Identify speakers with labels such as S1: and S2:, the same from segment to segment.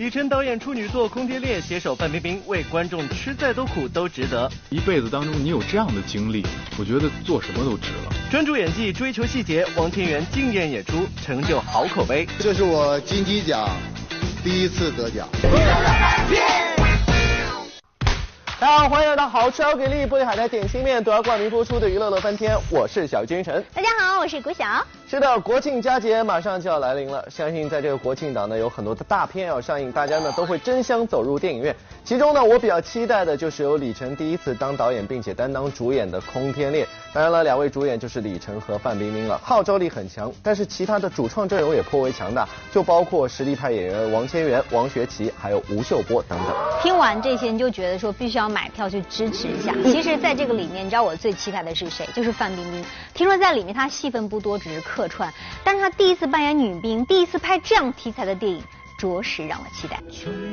S1: 李晨导演处女作《空天猎》，携手范冰冰，为观众吃再多苦都值得。
S2: 一辈子当中，你有这样的经历，我觉得做什么都值了。
S1: 专注演技，追求细节，王千源惊艳演出，成就好口碑。
S3: 这是我金鸡奖第一次得奖。
S1: 大家好，欢迎来到好吃好给力玻璃海苔点心面独家冠名播出的娱乐乐翻天，我是小金晨。
S4: 大家好，我是谷晓。
S1: 是的，国庆佳节马上就要来临了，相信在这个国庆档呢，有很多的大片要上映，大家呢都会争相走入电影院。其中呢，我比较期待的就是由李晨第一次当导演并且担当主演的《空天猎》。当然了，两位主演就是李晨和范冰冰了，号召力很强。但是其他的主创阵容也颇为强大，就包括实力派演员王千源、王学圻，还有吴秀波等等。
S4: 听完这些，你就觉得说必须要买票去支持一下。其实，在这个里面，你知道我最期待的是谁？就是范冰冰。听说在里面她戏份不多，只是客客串，但是他第一次扮演女兵，第一次拍这样题材的电影。着实让我期待。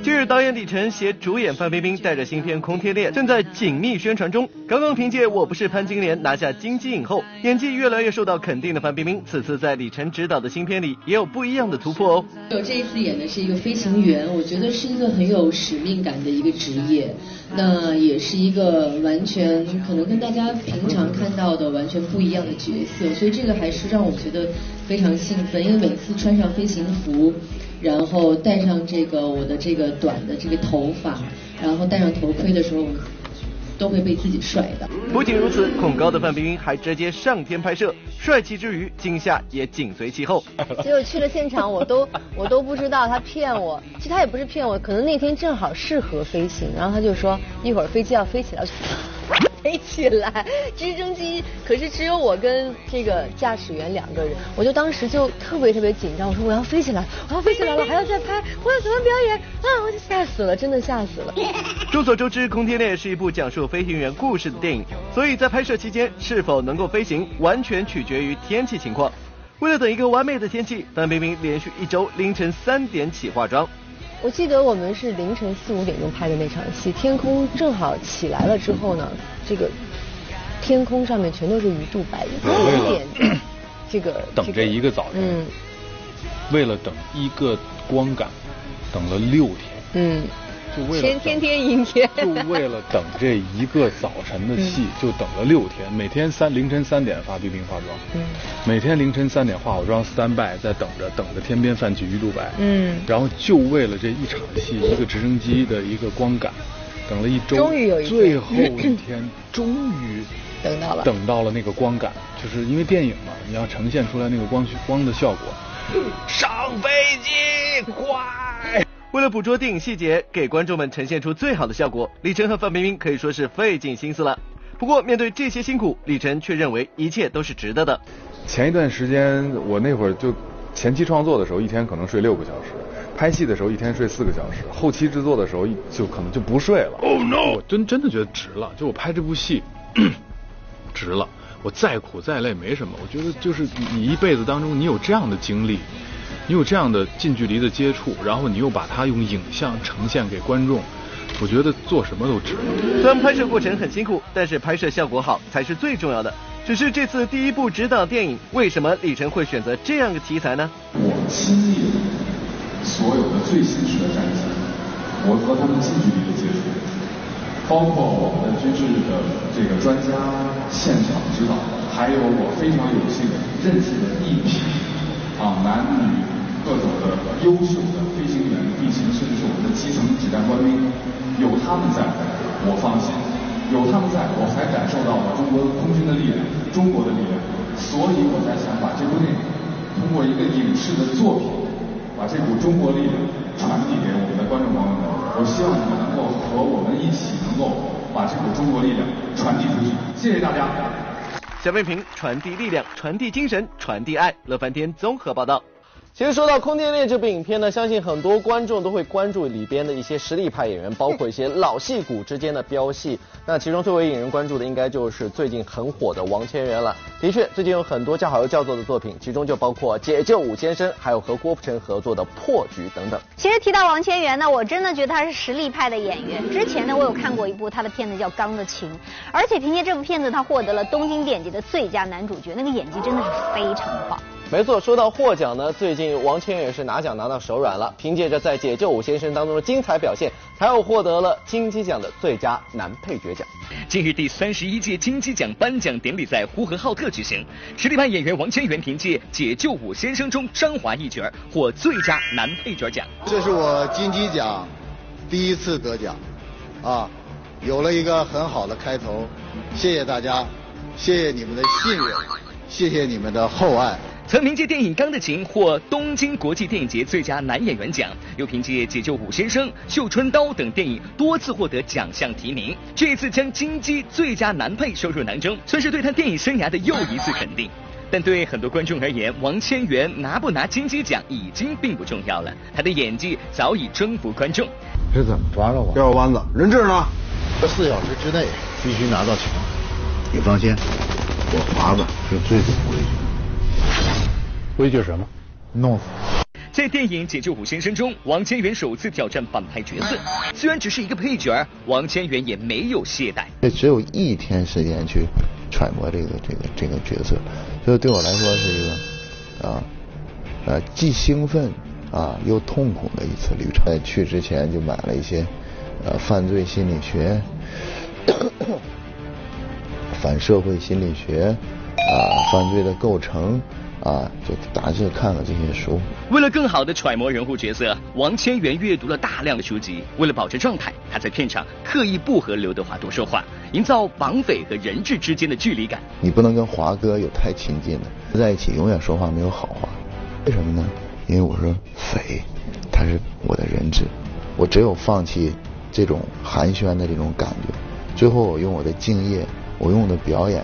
S1: 近日，导演李晨携主演范冰冰带着新片《空天猎》正在紧密宣传中。刚刚凭借《我不是潘金莲》拿下金鸡影后，演技越来越受到肯定的范冰冰，此次在李晨执导的新片里也有不一样的突破哦。
S5: 我这一次演的是一个飞行员，我觉得是一个很有使命感的一个职业，那也是一个完全可能跟大家平常看到的完全不一样的角色，所以这个还是让我觉得非常兴奋，因为每次穿上飞行服。然后戴上这个我的这个短的这个头发，然后戴上头盔的时候，都会被自己帅到。
S1: 不仅如此，恐高的范冰冰还直接上天拍摄，帅气之余，惊吓也紧随其后。
S6: 结果去了现场，我都我都不知道他骗我，其实他也不是骗我，可能那天正好适合飞行，然后他就说一会儿飞机要飞起来。飞起来，直升机可是只有我跟这个驾驶员两个人，我就当时就特别特别紧张，我说我要飞起来，我要飞起来了，还要再拍，我要怎么表演啊？我就吓死了，真的吓死了。
S1: 众所周知，《空天猎》是一部讲述飞行员故事的电影，所以在拍摄期间是否能够飞行，完全取决于天气情况。为了等一个完美的天气，范冰冰连续一周凌晨三点起化妆。
S6: 我记得我们是凌晨四五点钟拍的那场戏，天空正好起来了之后呢，这个天空上面全都是鱼肚白，一点点这个
S2: 等这一个早晨，嗯，为了等一个光感，等了六天，嗯。
S6: 天天天阴天，
S2: 就为了等这一个早晨的戏，就等了六天。每天三凌晨三点发冰冰化妆，嗯，每天凌晨三点化好妆，stand by 在等着，等着天边泛起鱼肚白，嗯，然后就为了这一场戏，一个直升机的一个光感，等了一周，
S6: 终于有一
S2: 最后一天，终于
S6: 等到了，
S2: 等到了那个光感，就是因为电影嘛，你要呈现出来那个光光的效果。上飞机，快！
S1: 为了捕捉电影细节，给观众们呈现出最好的效果，李晨和范冰冰可以说是费尽心思了。不过面对这些辛苦，李晨却认为一切都是值得的。
S2: 前一段时间，我那会儿就前期创作的时候，一天可能睡六个小时；拍戏的时候，一天睡四个小时；后期制作的时候，就可能就不睡了。Oh no！我真真的觉得值了，就我拍这部戏，值了。我再苦再累没什么，我觉得就是你一辈子当中，你有这样的经历。你有这样的近距离的接触，然后你又把它用影像呈现给观众，我觉得做什么都值。
S1: 虽然拍摄过程很辛苦，但是拍摄效果好才是最重要的。只是这次第一部指导电影，为什么李晨会选择这样的题材呢？
S7: 我亲历所有的最现实的战机，我和他们近距离的接触，包括我们的军事的这个专家现场指导，还有我非常有幸认识的一批啊男女。各种的优秀的飞行员、地勤，甚至是我们的基层指战官兵，有他们在，我放心；有他们在，我才感受到了中国空军的力量，中国的力量。所以我才想把这部电影通过一个影视的作品，把这股中国力量传递给我们的观众朋友们。我希望你们能够和我们一起，能够把这股中国力量传递出去。谢谢大家。
S1: 小飞平传递力量，传递精神，传递爱。乐翻天综合报道。其实说到《空天猎》这部影片呢，相信很多观众都会关注里边的一些实力派演员，包括一些老戏骨之间的飙戏。那其中最为引人关注的，应该就是最近很火的王千源了。的确，最近有很多叫好又叫座的作品，其中就包括《解救武先生》，还有和郭富城合作的《破局》等等。
S4: 其实提到王千源呢，我真的觉得他是实力派的演员。之前呢，我有看过一部他的片子叫《钢的琴》，而且凭借这部片子，他获得了东京电影节的最佳男主角，那个演技真的是非常的棒。
S1: 没错，说到获奖呢，最近王千源是拿奖拿到手软了，凭借着在《解救五先生》当中的精彩表现，才又获得了金鸡奖的最佳男配角奖。
S8: 近日，第三十一届金鸡奖颁奖典礼在呼和浩特举行，实力派演员王千源凭借《解救五先生》中张华一角获最佳男配角奖。
S3: 这是我金鸡奖第一次得奖，啊，有了一个很好的开头，谢谢大家，谢谢你们的信任，谢谢你们的厚爱。
S8: 曾凭借电影《钢的琴》获东京国际电影节最佳男演员奖，又凭借《解救武先生》《绣春刀》等电影多次获得奖项提名。这一次将金鸡最佳男配收入囊中，算是对他电影生涯的又一次肯定。但对很多观众而言，王千源拿不拿金鸡奖已经并不重要了，他的演技早已征服观众。
S9: 是怎么抓着我？
S3: 吊弯子，人质呢？
S9: 四小时之内必须拿到钱。你放心，我华子是最懂规矩。规矩什么？弄死。
S8: 在电影《解救武先生》中，王千源首次挑战反派角色，虽然只是一个配角，王千源也没有懈怠。
S9: 这只有一天时间去揣摩这个这个这个角色，所以对我来说是一个啊呃既兴奋啊又痛苦的一次旅程。在去之前就买了一些呃犯罪心理学、反社会心理学啊犯罪的构成。啊，就大致看了这些书。
S8: 为了更好的揣摩人物角色，王千源阅读了大量的书籍。为了保持状态，他在片场刻意不和刘德华多说话，营造绑匪和人质之间的距离感。
S9: 你不能跟华哥有太亲近的，在一起永远说话没有好话。为什么呢？因为我说匪，他是我的人质，我只有放弃这种寒暄的这种感觉，最后我用我的敬业，我用我的表演。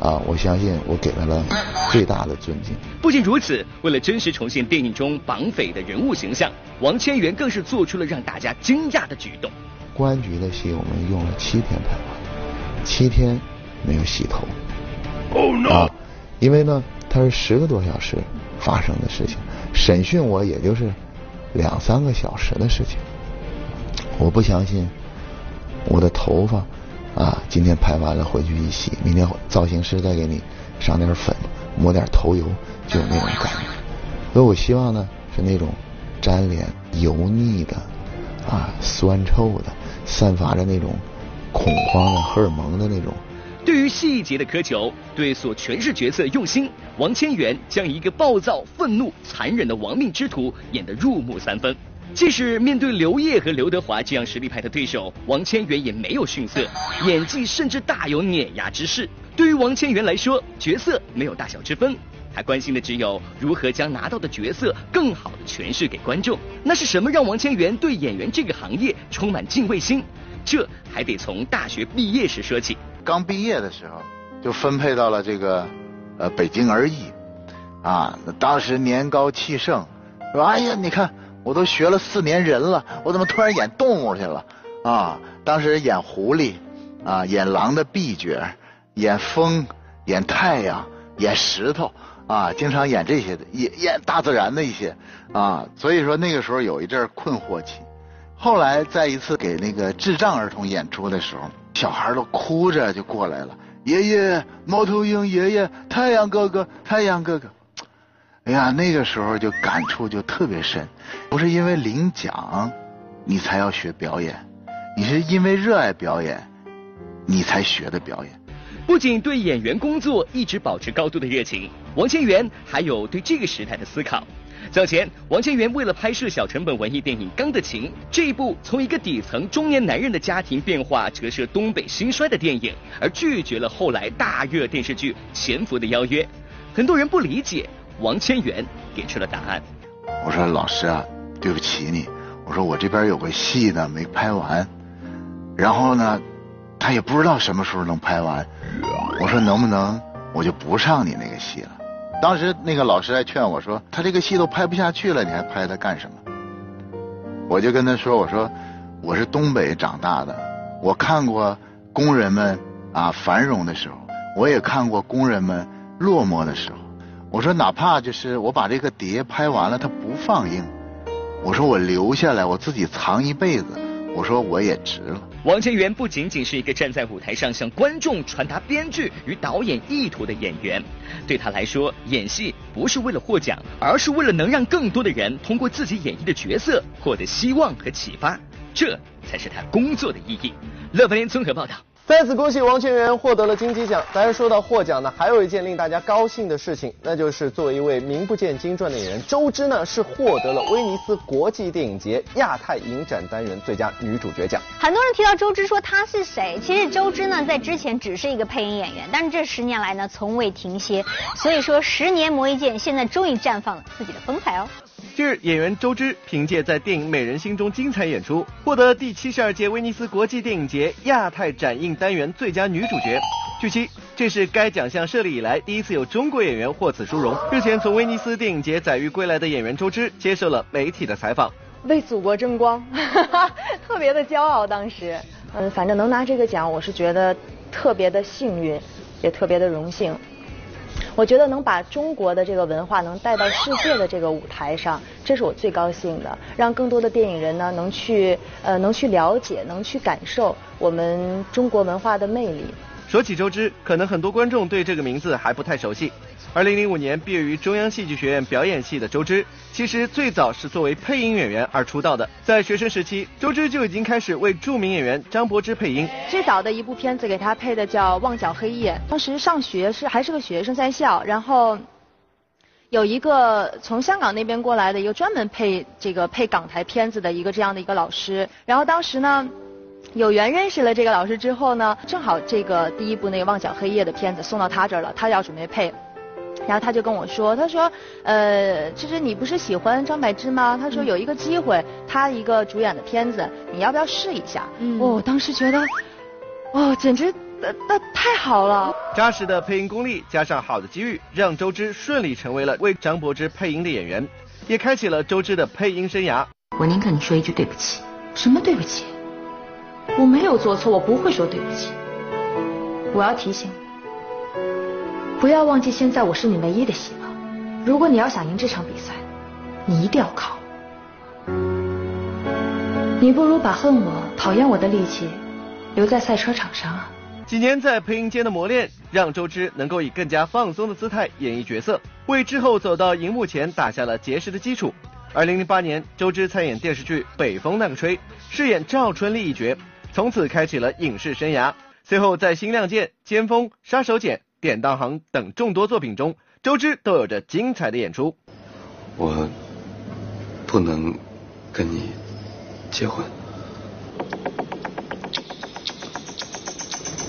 S9: 啊，我相信我给他了最大的尊敬。
S8: 不仅如此，为了真实重现电影中绑匪的人物形象，王千源更是做出了让大家惊讶的举动。
S9: 公安局的戏我们用了七天拍完，七天没有洗头。
S8: Oh no！
S9: 啊，因为呢，它是十个多小时发生的事情，审讯我也就是两三个小时的事情。我不相信我的头发。啊，今天拍完了回去一洗，明天造型师再给你上点粉，抹点头油，就有那种感觉。所以我希望呢，是那种粘连、油腻的，啊，酸臭的，散发着那种恐慌的荷尔蒙的那种。
S8: 对于细节的苛求，对所诠释角色用心，王千源将一个暴躁、愤怒、残忍的亡命之徒演得入木三分。即使面对刘烨和刘德华这样实力派的对手，王千源也没有逊色，演技甚至大有碾压之势。对于王千源来说，角色没有大小之分，他关心的只有如何将拿到的角色更好的诠释给观众。那是什么让王千源对演员这个行业充满敬畏心？这还得从大学毕业时说起。
S3: 刚毕业的时候就分配到了这个呃北京儿艺，啊，当时年高气盛，说哎呀，你看。我都学了四年人了，我怎么突然演动物去了？啊，当时演狐狸，啊，演狼的臂角，演风，演太阳，演石头，啊，经常演这些的，演演大自然的一些，啊，所以说那个时候有一阵困惑期。后来在一次给那个智障儿童演出的时候，小孩都哭着就过来了，爷爷，猫头鹰爷爷，太阳哥哥，太阳哥哥。哎呀，那个时候就感触就特别深，不是因为领奖，你才要学表演，你是因为热爱表演，你才学的表演。
S8: 不仅对演员工作一直保持高度的热情，王千源还有对这个时代的思考。早前，王千源为了拍摄小成本文艺电影《钢的琴》这一部从一个底层中年男人的家庭变化折射东北兴衰的电影，而拒绝了后来大热电视剧《潜伏》的邀约。很多人不理解。王千源给出了答案。
S3: 我说老师啊，对不起你。我说我这边有个戏呢没拍完，然后呢，他也不知道什么时候能拍完。我说能不能我就不上你那个戏了？当时那个老师还劝我说，他这个戏都拍不下去了，你还拍他干什么？我就跟他说，我说我是东北长大的，我看过工人们啊繁荣的时候，我也看过工人们落寞的时候。我说，哪怕就是我把这个碟拍完了，它不放映，我说我留下来，我自己藏一辈子，我说我也值了。
S8: 王千源不仅仅是一个站在舞台上向观众传达编剧与导演意图的演员，对他来说，演戏不是为了获奖，而是为了能让更多的人通过自己演绎的角色获得希望和启发，这才是他工作的意义。乐翻天综合报道。
S1: 再次恭喜王千源获得了金鸡奖。当然，说到获奖呢，还有一件令大家高兴的事情，那就是作为一位名不见经传的演员，周知呢是获得了威尼斯国际电影节亚太影展单元最佳女主角奖。
S4: 很多人提到周知，说她是谁？其实周知呢，在之前只是一个配音演员，但是这十年来呢，从未停歇。所以说，十年磨一剑，现在终于绽放了自己的风采哦。
S1: 近日，演员周知凭借在电影《美人心》中精彩演出，获得第七十二届威尼斯国际电影节亚太展映单元最佳女主角。据悉，这是该奖项设立以来第一次有中国演员获此殊荣。日前从威尼斯电影节载誉归来的演员周知接受了媒体的采访，
S6: 为祖国争光，特别的骄傲。当时，嗯，反正能拿这个奖，我是觉得特别的幸运，也特别的荣幸。我觉得能把中国的这个文化能带到世界的这个舞台上，这是我最高兴的。让更多的电影人呢能去呃能去了解，能去感受我们中国文化的魅力。
S1: 说起周知，可能很多观众对这个名字还不太熟悉。二零零五年毕业于中央戏剧学院表演系的周知，其实最早是作为配音演员而出道的。在学生时期，周知就已经开始为著名演员张柏芝配音。
S6: 最早的一部片子给他配的叫《旺角黑夜》，当时上学是还是个学生在校，然后有一个从香港那边过来的一个专门配这个配港台片子的一个这样的一个老师，然后当时呢。有缘认识了这个老师之后呢，正好这个第一部那个《妄想黑夜》的片子送到他这儿了，他要准备配。然后他就跟我说，他说，呃，芝芝你不是喜欢张柏芝吗？他说有一个机会，他一个主演的片子，你要不要试一下？嗯哦，当时觉得，哦，简直那那太好了。
S1: 扎实的配音功力加上好的机遇，让周芝顺利成为了为张柏芝配音的演员，也开启了周芝的配音生涯。
S10: 我宁肯你说一句对不起。什么对不起？我没有做错，我不会说对不起。我要提醒你。不要忘记，现在我是你唯一的希望。如果你要想赢这场比赛，你一定要靠我。你不如把恨我、讨厌我的力气留在赛车场上啊！
S1: 几年在配音间的磨练，让周知能够以更加放松的姿态演绎角色，为之后走到荧幕前打下了结实的基础。二零零八年，周知参演电视剧《北风那个吹》，饰演赵春丽一角，从此开启了影视生涯。随后在《新亮剑》《尖峰》《杀手锏》。典当行等众多作品中，周知都有着精彩的演出。
S11: 我不能跟你结婚。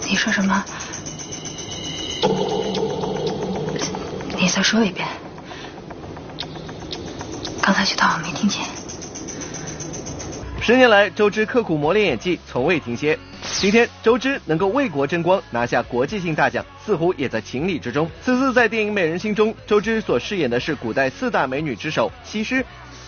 S10: 你说什么？你再说一遍。刚才去道我没听见。
S1: 十年来，周知刻苦磨练演技，从未停歇。今天，周知能够为国争光，拿下国际性大奖，似乎也在情理之中。此次在电影《美人心》中，周知所饰演的是古代四大美女之首西施。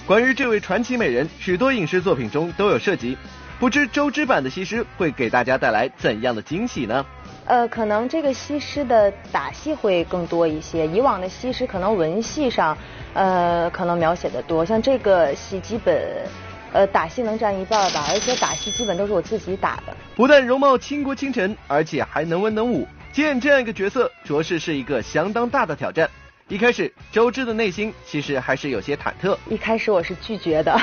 S1: 关于这位传奇美人，许多影视作品中都有涉及。不知周知版的西施会给大家带来怎样的惊喜呢？
S6: 呃，可能这个西施的打戏会更多一些。以往的西施可能文戏上，呃，可能描写的多，像这个戏基本。呃，打戏能占一半吧，而且打戏基本都是我自己打的。
S1: 不但容貌倾国倾城，而且还能文能武，接演这样一个角色，着实是一个相当大的挑战。一开始，周知的内心其实还是有些忐忑。
S6: 一开始我是拒绝的，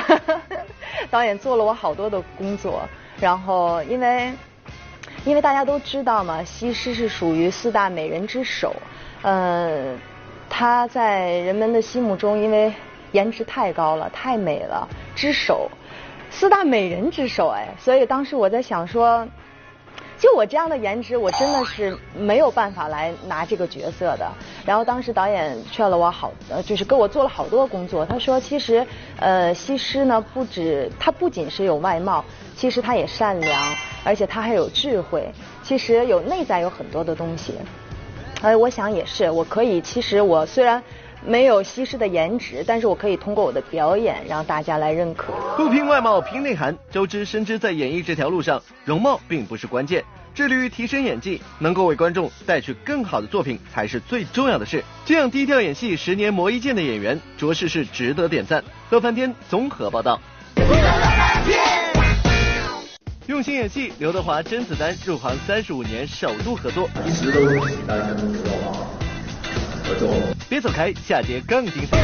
S6: 导演做了我好多的工作，然后因为因为大家都知道嘛，西施是属于四大美人之首，呃，她在人们的心目中，因为颜值太高了，太美了，之首。四大美人之首哎，所以当时我在想说，就我这样的颜值，我真的是没有办法来拿这个角色的。然后当时导演劝了我好，就是跟我做了好多工作。他说，其实呃，西施呢，不止她不仅是有外貌，其实她也善良，而且她还有智慧。其实有内在有很多的东西。哎，我想也是，我可以，其实我虽然。没有西施的颜值，但是我可以通过我的表演让大家来认可。
S1: 不拼外貌，拼内涵。周知深知在演艺这条路上，容貌并不是关键，致力于提升演技，能够为观众带去更好的作品才是最重要的事。这样低调演戏十年磨一剑的演员，着实是值得点赞。乐翻天综合报道。用心演戏，刘德华、甄子丹入行三十五年首度合作，
S12: 合作。
S1: 别走开，下节更精彩。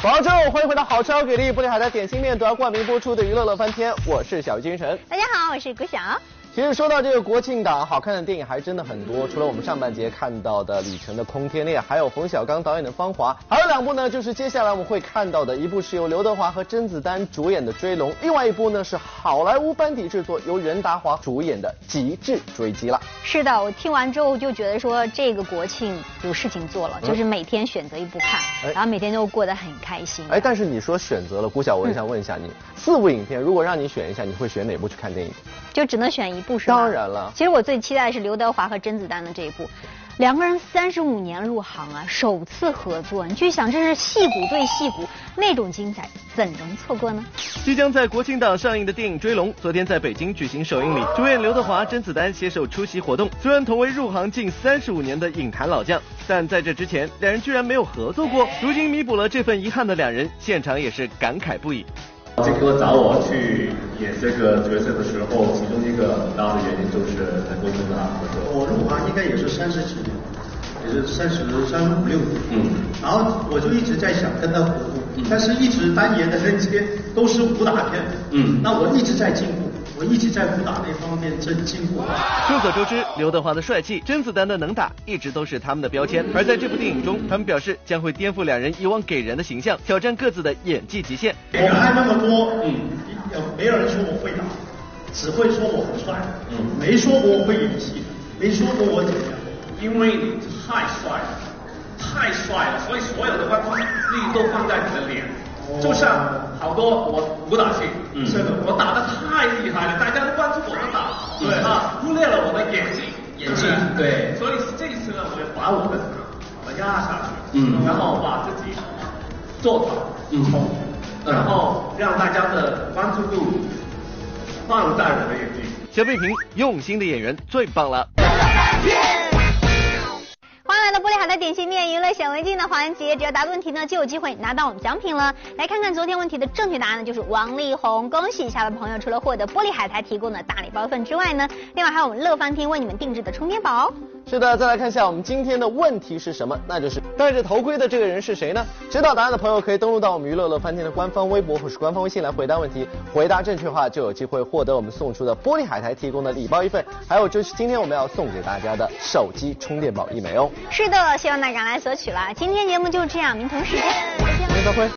S1: 广州，欢迎回到好吃好给力玻璃海的点心面团冠名播出的娱乐乐翻天，我是小鱼精神。
S4: 大家好，我是谷晓。
S1: 其实说到这个国庆档，好看的电影还真的很多。除了我们上半节看到的李晨的《空天猎》，还有冯小刚导演的《芳华》，还有两部呢，就是接下来我们会看到的，一部是由刘德华和甄子丹主演的《追龙》，另外一部呢是好莱坞班底制作，由任达华主演的《极致追击》了。
S4: 是的，我听完之后就觉得说这个国庆有事情做了，就是每天选择一部看，然后每天都过得很开心。
S1: 哎，但是你说选择了，顾晓，文想问一下你，四部影片如果让你选一下，你会选哪部去看电影？
S4: 就只能选一部是吗？
S1: 当然了。
S4: 其实我最期待的是刘德华和甄子丹的这一部，两个人三十五年入行啊，首次合作，你去想这是戏骨对戏骨，那种精彩怎能错过呢？
S1: 即将在国庆档上映的电影《追龙》，昨天在北京举行首映礼，主演刘德华、甄子丹携手出席活动。虽然同为入行近三十五年的影坛老将，但在这之前两人居然没有合作过。如今弥补了这份遗憾的两人，现场也是感慨不已。
S12: 金哥找我去演这个角色的时候，其中一个很大的原因就是能够跟他合作。
S13: 我入行应该也是三十几年，也是三十三五六年。嗯。然后我就一直在想跟他合作，但是一直单演的那些都是武打片。嗯。那我一直在进步。我一直在武打那方面真进步。
S1: 众所周知，刘德华的帅气，甄子丹的能打，一直都是他们的标签。而在这部电影中，他们表示将会颠覆两人以往给人的形象，挑战各自的演技极限。
S13: 我拍那么多，嗯，没有人说我会打，只会说我很帅，嗯，没说过我会演戏，没说过我怎样，
S12: 因为你太帅了，太帅了，所以所有的观众力都放在你的脸。就像好多我武打戏，嗯，是的，我打的太厉害了，大家都关注我的打，对。啊，忽略了我的演技，
S11: 演技，对，
S12: 所以这一次呢，我就把我的把它压下去，嗯，然后把自己做好，嗯，然后让大家的关注度放在我的演技。
S1: 小贝平，用心的演员最棒了。
S4: 欢迎来到玻璃海的点心面娱乐显微镜的环节，只要答对问题呢，就有机会拿到我们奖品了。来看看昨天问题的正确答案呢，就是王力宏。恭喜一下的朋友，除了获得玻璃海苔提供的大礼包份之外呢，另外还有我们乐翻天为你们定制的充电宝。
S1: 是的，再来看一下我们今天的问题是什么？那就是戴着头盔的这个人是谁呢？知道答案的朋友可以登录到我们娱乐乐翻天的官方微博或是官方微信来回答问题。回答正确的话，就有机会获得我们送出的玻璃海苔提供的礼包一份，还有就是今天我们要送给大家的手机充电宝一枚哦。
S4: 是的，希望大家来索取啦。今天节目就这样，明同时间再见。
S1: 再会。